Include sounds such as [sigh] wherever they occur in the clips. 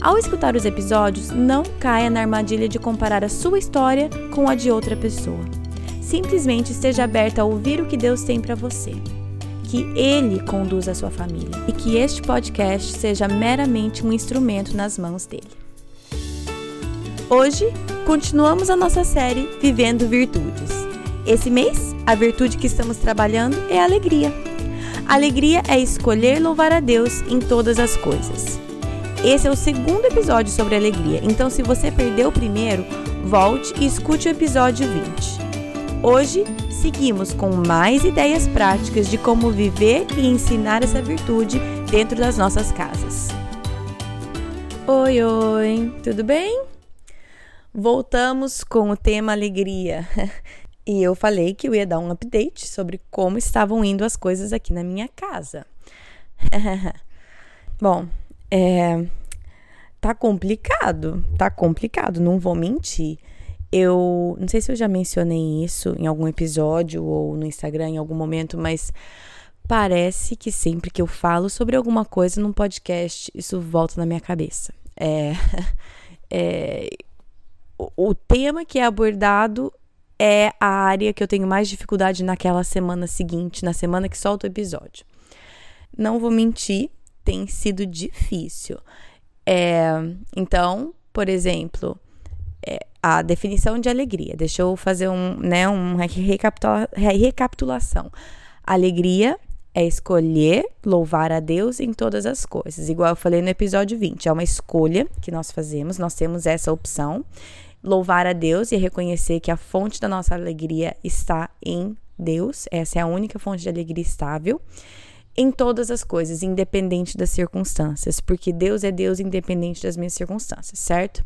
Ao escutar os episódios, não caia na armadilha de comparar a sua história com a de outra pessoa. Simplesmente esteja aberta a ouvir o que Deus tem para você. Que Ele conduza a sua família e que este podcast seja meramente um instrumento nas mãos dele. Hoje, continuamos a nossa série Vivendo Virtudes. Esse mês, a virtude que estamos trabalhando é a alegria. Alegria é escolher louvar a Deus em todas as coisas. Esse é o segundo episódio sobre alegria, então se você perdeu o primeiro, volte e escute o episódio 20. Hoje, seguimos com mais ideias práticas de como viver e ensinar essa virtude dentro das nossas casas. Oi, oi, tudo bem? Voltamos com o tema alegria. [laughs] E eu falei que eu ia dar um update sobre como estavam indo as coisas aqui na minha casa. [laughs] Bom, é, tá complicado, tá complicado, não vou mentir. Eu não sei se eu já mencionei isso em algum episódio ou no Instagram em algum momento, mas parece que sempre que eu falo sobre alguma coisa num podcast, isso volta na minha cabeça. É, [laughs] é, o, o tema que é abordado é a área que eu tenho mais dificuldade naquela semana seguinte, na semana que solta o episódio. Não vou mentir, tem sido difícil. É, então, por exemplo, é, a definição de alegria. Deixa eu fazer um, né, um recapitula recapitulação. Alegria é escolher louvar a Deus em todas as coisas. Igual eu falei no episódio 20, é uma escolha que nós fazemos, nós temos essa opção. Louvar a Deus e reconhecer que a fonte da nossa alegria está em Deus, essa é a única fonte de alegria estável em todas as coisas, independente das circunstâncias, porque Deus é Deus independente das minhas circunstâncias, certo?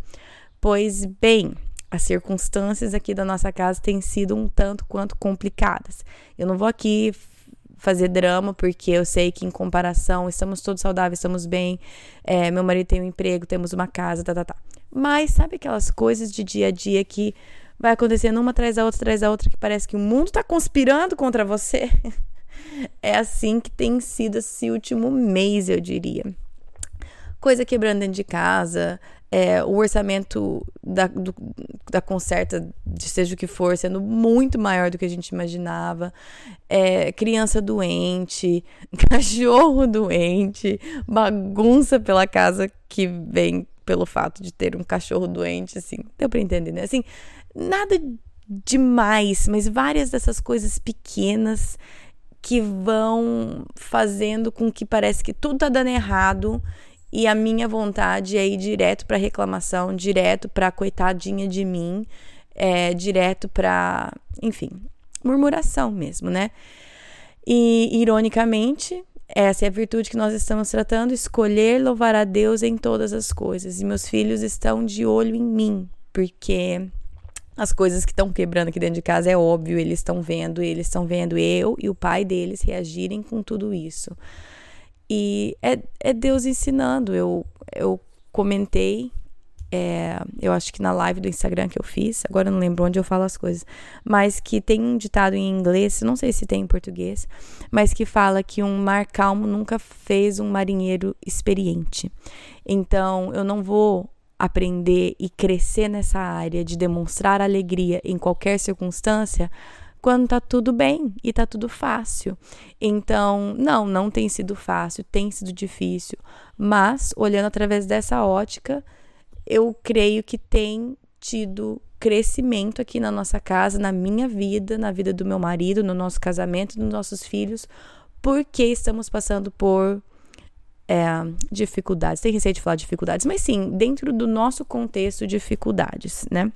Pois bem, as circunstâncias aqui da nossa casa têm sido um tanto quanto complicadas. Eu não vou aqui fazer drama, porque eu sei que em comparação estamos todos saudáveis, estamos bem, é, meu marido tem um emprego, temos uma casa, tá, tá, tá. Mas sabe aquelas coisas de dia a dia que vai acontecendo uma atrás da outra, atrás da outra, que parece que o mundo tá conspirando contra você? [laughs] É assim que tem sido esse último mês, eu diria. Coisa quebrando dentro de casa, é, o orçamento da, do, da conserta, seja o que for, sendo muito maior do que a gente imaginava, é, criança doente, [laughs] cachorro doente, bagunça pela casa que vem pelo fato de ter um cachorro doente, assim, deu pra entender, né? Assim, nada demais, mas várias dessas coisas pequenas que vão fazendo com que parece que tudo tá dando errado e a minha vontade é ir direto para reclamação, direto para coitadinha de mim, é, direto para, enfim, murmuração mesmo, né? E ironicamente, essa é a virtude que nós estamos tratando, escolher louvar a Deus em todas as coisas. E meus filhos estão de olho em mim, porque as coisas que estão quebrando aqui dentro de casa é óbvio, eles estão vendo, eles estão vendo eu e o pai deles reagirem com tudo isso. E é, é Deus ensinando. Eu, eu comentei, é, eu acho que na live do Instagram que eu fiz, agora eu não lembro onde eu falo as coisas, mas que tem um ditado em inglês, não sei se tem em português, mas que fala que um mar calmo nunca fez um marinheiro experiente. Então, eu não vou aprender e crescer nessa área de demonstrar alegria em qualquer circunstância quando tá tudo bem e tá tudo fácil. Então, não, não tem sido fácil, tem sido difícil, mas olhando através dessa ótica, eu creio que tem tido crescimento aqui na nossa casa, na minha vida, na vida do meu marido, no nosso casamento, nos nossos filhos, porque estamos passando por é, dificuldades. Tem receio de falar dificuldades, mas sim, dentro do nosso contexto, dificuldades, né?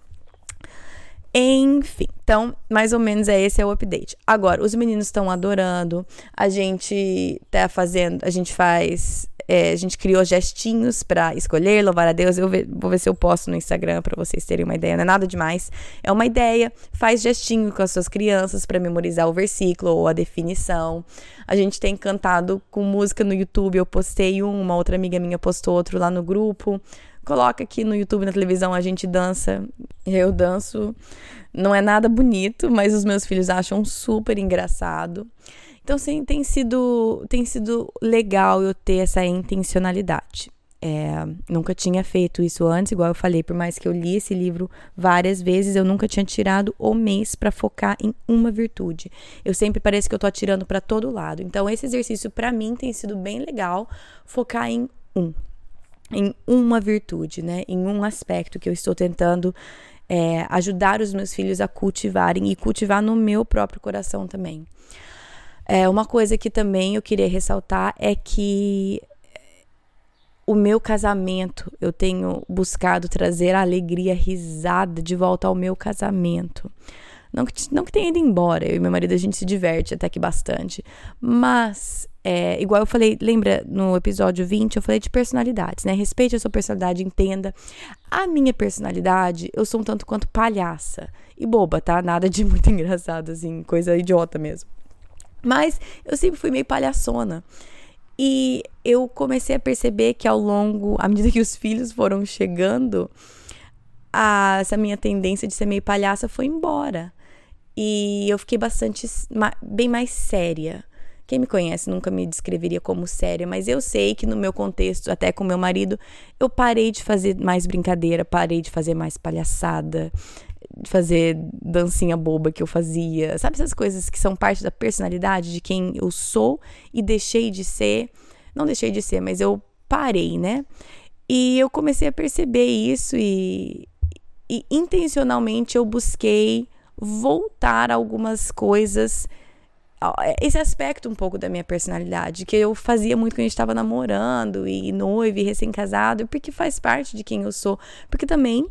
Enfim, então, mais ou menos é esse é o update. Agora, os meninos estão adorando, a gente tá fazendo, a gente faz é, a gente criou gestinhos para escolher, louvar a Deus. Eu vou ver se eu posto no Instagram para vocês terem uma ideia. Não é nada demais. É uma ideia. Faz gestinho com as suas crianças para memorizar o versículo ou a definição. A gente tem cantado com música no YouTube. Eu postei um, uma outra amiga minha postou outro lá no grupo. Coloca aqui no YouTube, na televisão, a gente dança. Eu danço. Não é nada bonito, mas os meus filhos acham super engraçado. Então, sim, tem sido, tem sido legal eu ter essa intencionalidade. É, nunca tinha feito isso antes, igual eu falei, por mais que eu li esse livro várias vezes, eu nunca tinha tirado o mês para focar em uma virtude. Eu sempre parece que eu tô atirando para todo lado. Então, esse exercício para mim tem sido bem legal, focar em um, em uma virtude, né? Em um aspecto que eu estou tentando é, ajudar os meus filhos a cultivarem e cultivar no meu próprio coração também. É, uma coisa que também eu queria ressaltar é que o meu casamento, eu tenho buscado trazer a alegria, risada de volta ao meu casamento. Não que, não que tenha ido embora, eu e meu marido a gente se diverte até que bastante. Mas, é, igual eu falei, lembra no episódio 20, eu falei de personalidades, né? Respeite a sua personalidade, entenda. A minha personalidade, eu sou um tanto quanto palhaça. E boba, tá? Nada de muito [laughs] engraçado, assim, coisa idiota mesmo. Mas eu sempre fui meio palhaçona. E eu comecei a perceber que ao longo, à medida que os filhos foram chegando, a, essa minha tendência de ser meio palhaça foi embora. E eu fiquei bastante, bem mais séria. Quem me conhece nunca me descreveria como séria, mas eu sei que no meu contexto, até com meu marido, eu parei de fazer mais brincadeira, parei de fazer mais palhaçada, fazer dancinha boba que eu fazia. Sabe essas coisas que são parte da personalidade de quem eu sou e deixei de ser? Não deixei de ser, mas eu parei, né? E eu comecei a perceber isso e, e intencionalmente eu busquei voltar algumas coisas esse aspecto um pouco da minha personalidade, que eu fazia muito quando a gente estava namorando e noivo e recém-casado, porque faz parte de quem eu sou. Porque também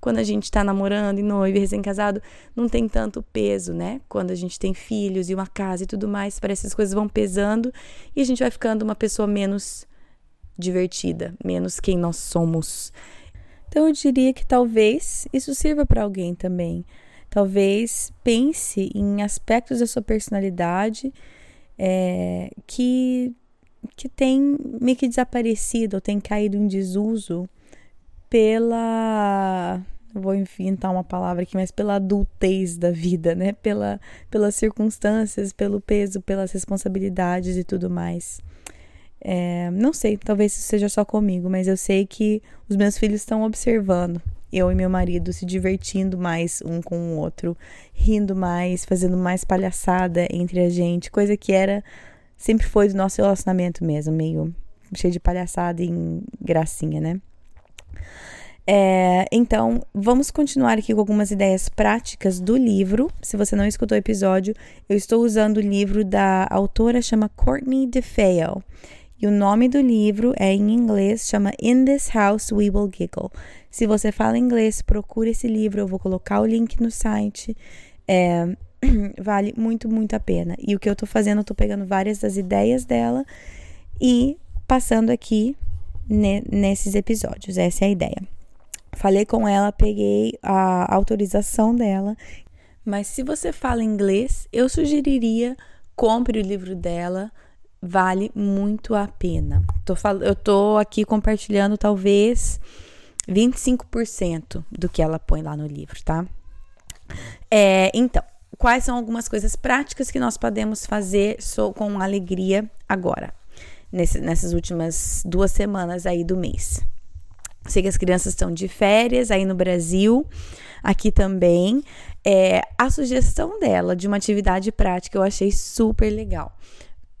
quando a gente está namorando e noivo e recém-casado, não tem tanto peso, né? Quando a gente tem filhos e uma casa e tudo mais, parece que as coisas vão pesando e a gente vai ficando uma pessoa menos divertida, menos quem nós somos. Então eu diria que talvez isso sirva para alguém também. Talvez pense em aspectos da sua personalidade é, que, que tem meio que desaparecido ou tem caído em desuso pela vou inventar uma palavra aqui, mas pela adultez da vida, né? Pela, pelas circunstâncias, pelo peso, pelas responsabilidades e tudo mais. É, não sei, talvez isso seja só comigo, mas eu sei que os meus filhos estão observando eu e meu marido se divertindo mais um com o outro, rindo mais, fazendo mais palhaçada entre a gente, coisa que era sempre foi do nosso relacionamento mesmo, meio cheio de palhaçada e gracinha, né? É, então, vamos continuar aqui com algumas ideias práticas do livro. Se você não escutou o episódio, eu estou usando o livro da autora chama Courtney DeFeo. E o nome do livro é em inglês, chama In This House We Will Giggle. Se você fala inglês, procure esse livro, eu vou colocar o link no site. É, [clears throat] vale muito, muito a pena. E o que eu tô fazendo, eu tô pegando várias das ideias dela e passando aqui ne, nesses episódios. Essa é a ideia. Falei com ela, peguei a autorização dela. Mas se você fala inglês, eu sugeriria compre o livro dela, vale muito a pena. Tô fal... Eu tô aqui compartilhando talvez 25% do que ela põe lá no livro, tá? É, então, quais são algumas coisas práticas que nós podemos fazer com alegria agora, nesse, nessas últimas duas semanas aí do mês? Sei que as crianças estão de férias aí no Brasil, aqui também. É, a sugestão dela de uma atividade prática eu achei super legal.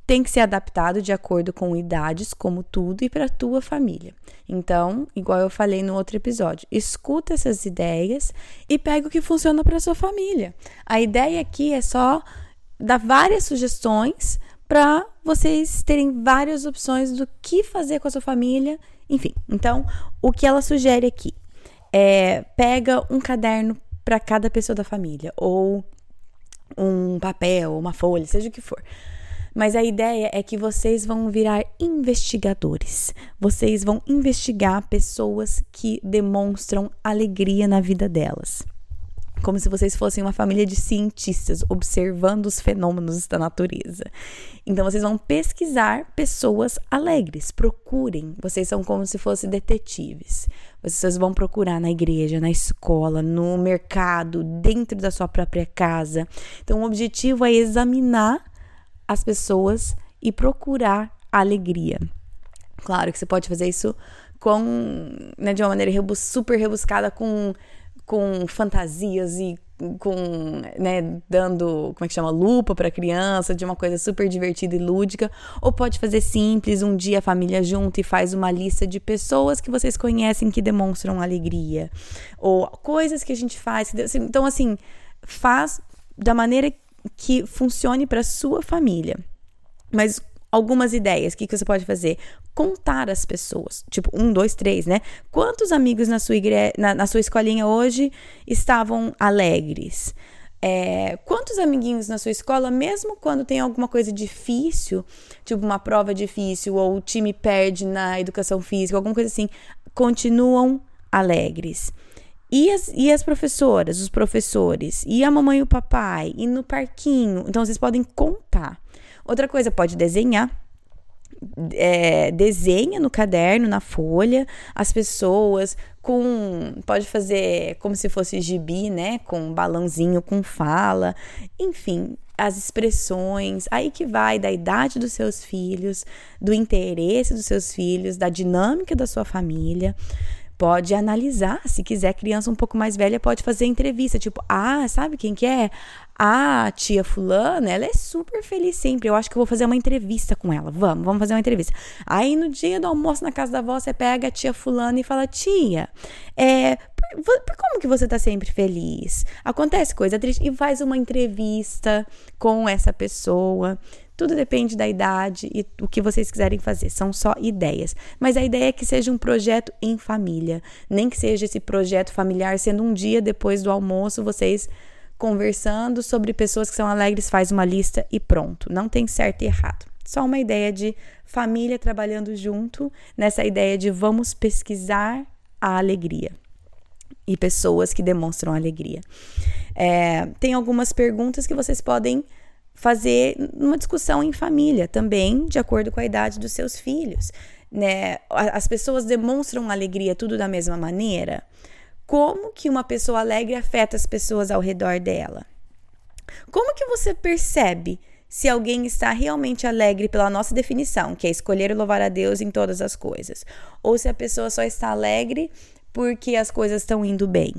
Tem que ser adaptado de acordo com idades, como tudo, e para a tua família. Então, igual eu falei no outro episódio, escuta essas ideias e pega o que funciona para sua família. A ideia aqui é só dar várias sugestões para vocês terem várias opções do que fazer com a sua família enfim, então o que ela sugere aqui é pega um caderno para cada pessoa da família ou um papel, uma folha, seja o que for. Mas a ideia é que vocês vão virar investigadores. Vocês vão investigar pessoas que demonstram alegria na vida delas como se vocês fossem uma família de cientistas observando os fenômenos da natureza. Então vocês vão pesquisar pessoas alegres, procurem. Vocês são como se fossem detetives. Vocês vão procurar na igreja, na escola, no mercado, dentro da sua própria casa. Então o objetivo é examinar as pessoas e procurar alegria. Claro que você pode fazer isso com, né, de uma maneira super rebuscada com com fantasias e com, né, dando, como é que chama, lupa para criança, de uma coisa super divertida e lúdica, ou pode fazer simples, um dia a família junta e faz uma lista de pessoas que vocês conhecem que demonstram alegria, ou coisas que a gente faz, então assim, faz da maneira que funcione para sua família. Mas algumas ideias. O que, que você pode fazer? Contar as pessoas. Tipo, um, dois, três, né? Quantos amigos na sua, igre... na, na sua escolinha hoje estavam alegres? É, quantos amiguinhos na sua escola, mesmo quando tem alguma coisa difícil, tipo uma prova difícil, ou o time perde na educação física, alguma coisa assim, continuam alegres? E as, e as professoras, os professores, e a mamãe e o papai, e no parquinho. Então, vocês podem contar. Outra coisa, pode desenhar. É, desenha no caderno, na folha, as pessoas com. Pode fazer como se fosse gibi, né? Com um balãozinho, com fala, enfim, as expressões, aí que vai da idade dos seus filhos, do interesse dos seus filhos, da dinâmica da sua família pode analisar, se quiser, criança um pouco mais velha pode fazer entrevista, tipo, ah, sabe quem que é? A tia fulana, ela é super feliz sempre. Eu acho que eu vou fazer uma entrevista com ela. Vamos, vamos fazer uma entrevista. Aí no dia do almoço na casa da avó, você pega a tia fulana e fala: "Tia, é, por, por como que você tá sempre feliz? Acontece coisa triste e faz uma entrevista com essa pessoa. Tudo depende da idade e o que vocês quiserem fazer. São só ideias. Mas a ideia é que seja um projeto em família. Nem que seja esse projeto familiar sendo um dia depois do almoço, vocês conversando sobre pessoas que são alegres, faz uma lista e pronto. Não tem certo e errado. Só uma ideia de família trabalhando junto, nessa ideia de vamos pesquisar a alegria e pessoas que demonstram alegria. É, tem algumas perguntas que vocês podem fazer uma discussão em família também, de acordo com a idade dos seus filhos. Né? As pessoas demonstram alegria tudo da mesma maneira? Como que uma pessoa alegre afeta as pessoas ao redor dela? Como que você percebe se alguém está realmente alegre pela nossa definição, que é escolher louvar a Deus em todas as coisas, ou se a pessoa só está alegre porque as coisas estão indo bem?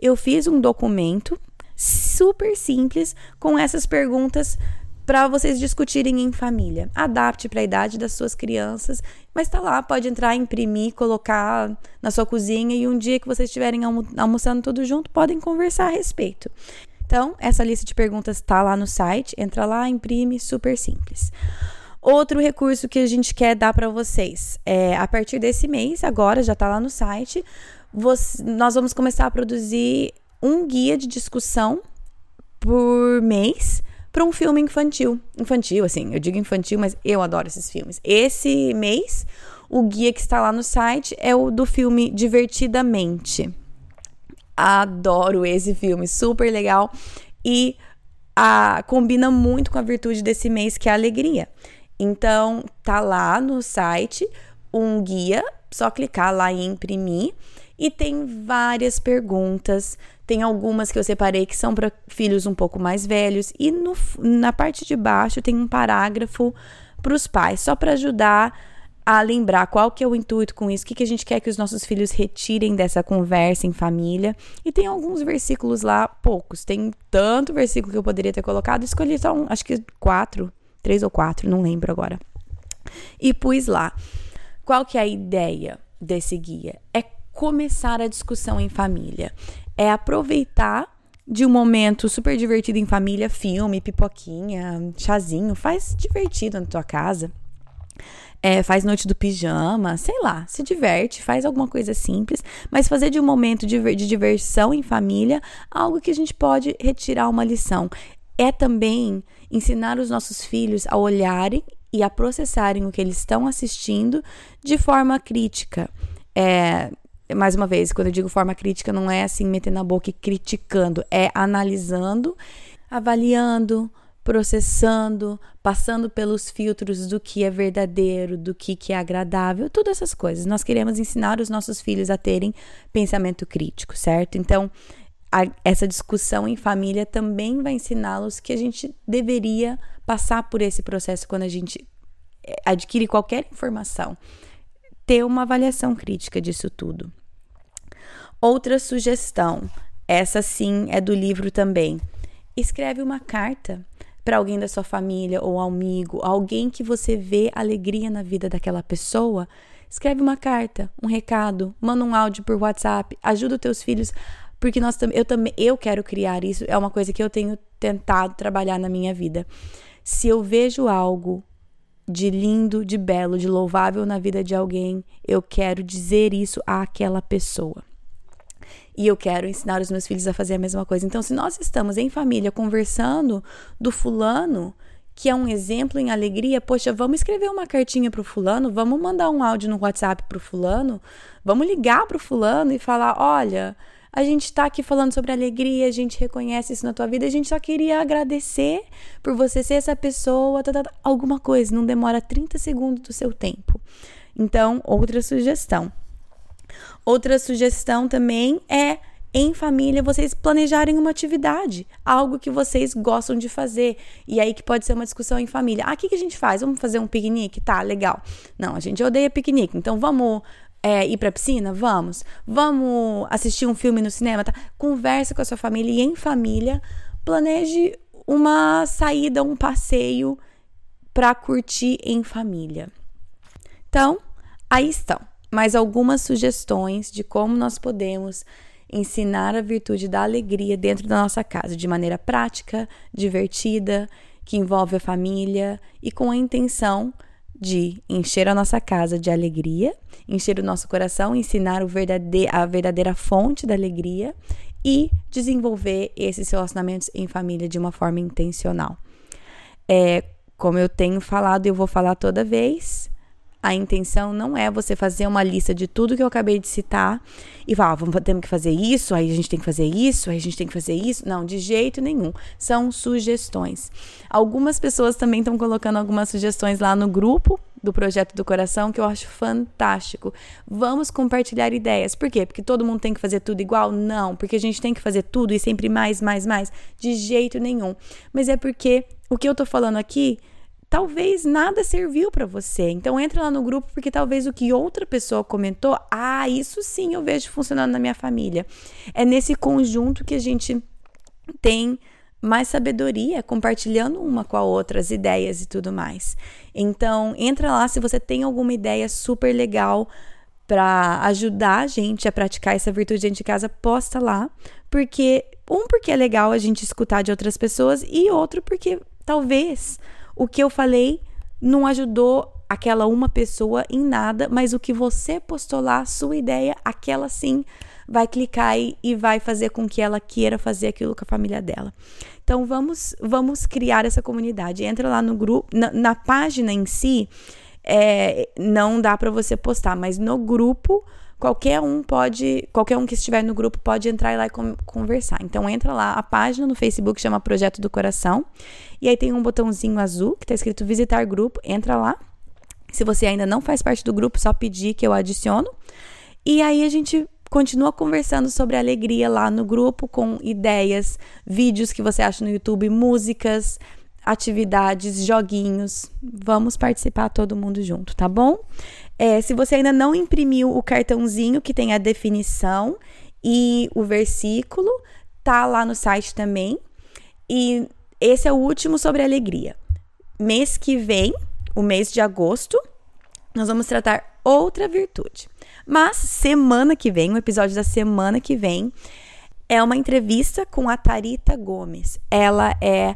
Eu fiz um documento super simples com essas perguntas para vocês discutirem em família. Adapte para a idade das suas crianças, mas tá lá, pode entrar, imprimir, colocar na sua cozinha e um dia que vocês estiverem almo almoçando tudo junto, podem conversar a respeito. Então, essa lista de perguntas está lá no site, entra lá, imprime, super simples. Outro recurso que a gente quer dar para vocês é a partir desse mês, agora já está lá no site, você, nós vamos começar a produzir um guia de discussão por mês para um filme infantil. Infantil, assim, eu digo infantil, mas eu adoro esses filmes. Esse mês, o guia que está lá no site é o do filme Divertidamente. Adoro esse filme, super legal e a, combina muito com a virtude desse mês que é a alegria. Então, tá lá no site um guia, só clicar lá e imprimir e tem várias perguntas. Tem algumas que eu separei que são para filhos um pouco mais velhos. E no, na parte de baixo tem um parágrafo para os pais, só para ajudar a lembrar qual que é o intuito com isso, o que, que a gente quer que os nossos filhos retirem dessa conversa em família. E tem alguns versículos lá, poucos. Tem tanto versículo que eu poderia ter colocado, escolhi só um, acho que quatro, três ou quatro, não lembro agora. E pus lá. Qual que é a ideia desse guia? É começar a discussão em família. É aproveitar de um momento super divertido em família, filme, pipoquinha, chazinho, faz divertido na tua casa. É, faz noite do pijama, sei lá, se diverte, faz alguma coisa simples, mas fazer de um momento de, de diversão em família algo que a gente pode retirar uma lição. é também ensinar os nossos filhos a olharem e a processarem o que eles estão assistindo de forma crítica. É, mais uma vez, quando eu digo forma crítica, não é assim metendo na boca e criticando, é analisando, avaliando, processando, passando pelos filtros do que é verdadeiro, do que, que é agradável, todas essas coisas. Nós queremos ensinar os nossos filhos a terem pensamento crítico, certo? Então, a, essa discussão em família também vai ensiná-los que a gente deveria passar por esse processo quando a gente eh, adquire qualquer informação, ter uma avaliação crítica disso tudo. Outra sugestão, essa sim é do livro também. Escreve uma carta para alguém da sua família ou amigo, alguém que você vê alegria na vida daquela pessoa. Escreve uma carta, um recado, manda um áudio por WhatsApp, ajuda os teus filhos porque nós eu também eu quero criar isso, é uma coisa que eu tenho tentado trabalhar na minha vida. Se eu vejo algo de lindo, de belo, de louvável na vida de alguém, eu quero dizer isso àquela pessoa. E eu quero ensinar os meus filhos a fazer a mesma coisa. Então, se nós estamos em família conversando do fulano, que é um exemplo em alegria, poxa, vamos escrever uma cartinha pro fulano, vamos mandar um áudio no WhatsApp pro fulano, vamos ligar pro fulano e falar, olha, a gente está aqui falando sobre alegria, a gente reconhece isso na tua vida, a gente só queria agradecer por você ser essa pessoa, tá, tá, tá, alguma coisa, não demora 30 segundos do seu tempo. Então, outra sugestão. Outra sugestão também é em família vocês planejarem uma atividade, algo que vocês gostam de fazer. E aí que pode ser uma discussão em família. Ah, o que, que a gente faz? Vamos fazer um piquenique? Tá, legal. Não, a gente odeia piquenique, então vamos é, ir pra piscina? Vamos. Vamos assistir um filme no cinema? Tá? Conversa com a sua família e em família planeje uma saída, um passeio para curtir em família. Então, aí estão mais algumas sugestões de como nós podemos ensinar a virtude da alegria dentro da nossa casa de maneira prática, divertida, que envolve a família e com a intenção de encher a nossa casa de alegria, encher o nosso coração, ensinar verdade a verdadeira fonte da alegria e desenvolver esses relacionamentos em família de uma forma intencional. É, como eu tenho falado e eu vou falar toda vez, a intenção não é você fazer uma lista de tudo que eu acabei de citar e falar, ah, vamos, temos que fazer isso, aí a gente tem que fazer isso, aí a gente tem que fazer isso. Não, de jeito nenhum. São sugestões. Algumas pessoas também estão colocando algumas sugestões lá no grupo do Projeto do Coração que eu acho fantástico. Vamos compartilhar ideias. Por quê? Porque todo mundo tem que fazer tudo igual? Não, porque a gente tem que fazer tudo e sempre mais, mais, mais. De jeito nenhum. Mas é porque o que eu tô falando aqui talvez nada serviu para você. Então entra lá no grupo porque talvez o que outra pessoa comentou, ah, isso sim eu vejo funcionando na minha família. É nesse conjunto que a gente tem mais sabedoria, compartilhando uma com a outra as ideias e tudo mais. Então, entra lá se você tem alguma ideia super legal para ajudar a gente a praticar essa virtude dentro de casa, posta lá, porque um porque é legal a gente escutar de outras pessoas e outro porque talvez o que eu falei não ajudou aquela uma pessoa em nada, mas o que você postou lá, sua ideia, aquela sim vai clicar e, e vai fazer com que ela queira fazer aquilo com a família dela. Então vamos vamos criar essa comunidade. Entra lá no grupo, na, na página em si, é, não dá para você postar, mas no grupo qualquer um pode, qualquer um que estiver no grupo pode entrar lá e conversar. Então entra lá, a página no Facebook chama Projeto do Coração, e aí tem um botãozinho azul que está escrito visitar grupo, entra lá. Se você ainda não faz parte do grupo, só pedir que eu adiciono. E aí a gente continua conversando sobre alegria lá no grupo com ideias, vídeos que você acha no YouTube, músicas, atividades, joguinhos. Vamos participar todo mundo junto, tá bom? É, se você ainda não imprimiu o cartãozinho que tem a definição e o versículo, tá lá no site também. E esse é o último sobre alegria. Mês que vem, o mês de agosto, nós vamos tratar outra virtude. Mas semana que vem, o episódio da semana que vem, é uma entrevista com a Tarita Gomes. Ela é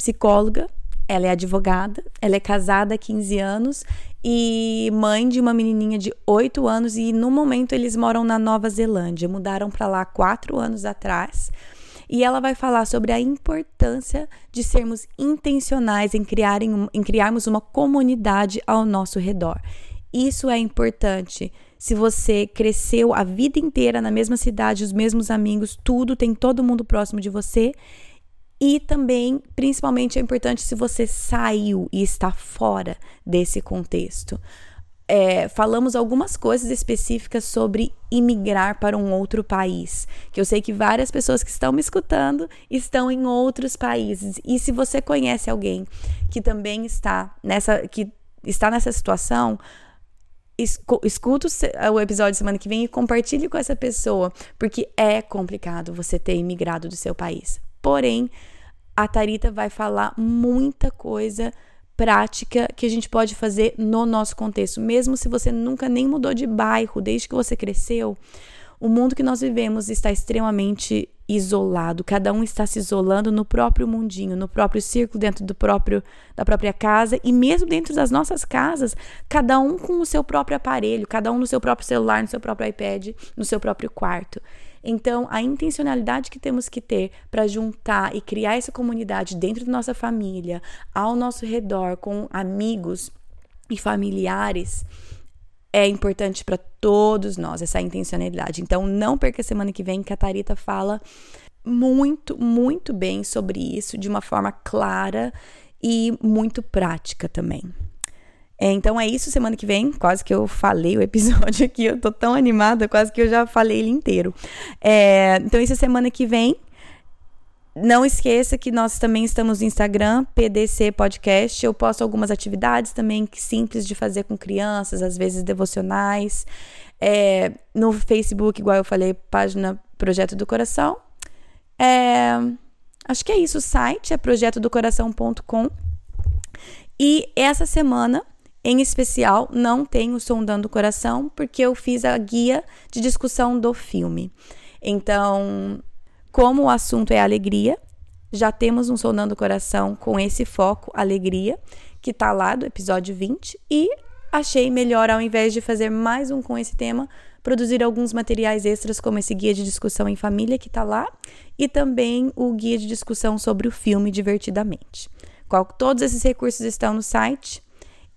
psicóloga, ela é advogada, ela é casada há 15 anos e mãe de uma menininha de 8 anos e no momento eles moram na Nova Zelândia, mudaram para lá quatro anos atrás. e ela vai falar sobre a importância de sermos intencionais em, criar, em, em criarmos uma comunidade ao nosso redor. Isso é importante. Se você cresceu a vida inteira na mesma cidade, os mesmos amigos, tudo, tem todo mundo próximo de você. E também, principalmente, é importante se você saiu e está fora desse contexto é, falamos algumas coisas específicas sobre imigrar para um outro país. Que eu sei que várias pessoas que estão me escutando estão em outros países. E se você conhece alguém que também está nessa, que está nessa situação, escuta o episódio semana que vem e compartilhe com essa pessoa, porque é complicado você ter imigrado do seu país. Porém, a Tarita vai falar muita coisa prática que a gente pode fazer no nosso contexto, mesmo se você nunca nem mudou de bairro desde que você cresceu. O mundo que nós vivemos está extremamente isolado, cada um está se isolando no próprio mundinho, no próprio círculo dentro do próprio da própria casa e mesmo dentro das nossas casas, cada um com o seu próprio aparelho, cada um no seu próprio celular, no seu próprio iPad, no seu próprio quarto. Então, a intencionalidade que temos que ter para juntar e criar essa comunidade dentro da nossa família, ao nosso redor, com amigos e familiares, é importante para todos nós, essa intencionalidade. Então, não perca a semana que vem que a Tarita fala muito, muito bem sobre isso, de uma forma clara e muito prática também. É, então é isso semana que vem. Quase que eu falei o episódio aqui. Eu tô tão animada, quase que eu já falei ele inteiro. É, então, isso é semana que vem. Não esqueça que nós também estamos no Instagram, PDC Podcast. Eu posto algumas atividades também simples de fazer com crianças, às vezes devocionais. É, no Facebook, igual eu falei, página Projeto do Coração. É, acho que é isso. O site é projetodocoração.com. E essa semana em especial, não tenho Sondando o Coração, porque eu fiz a guia de discussão do filme. Então, como o assunto é alegria, já temos um Sondando o Coração com esse foco, alegria, que tá lá do episódio 20, e achei melhor, ao invés de fazer mais um com esse tema, produzir alguns materiais extras, como esse guia de discussão em família que tá lá, e também o guia de discussão sobre o filme Divertidamente. Qual, todos esses recursos estão no site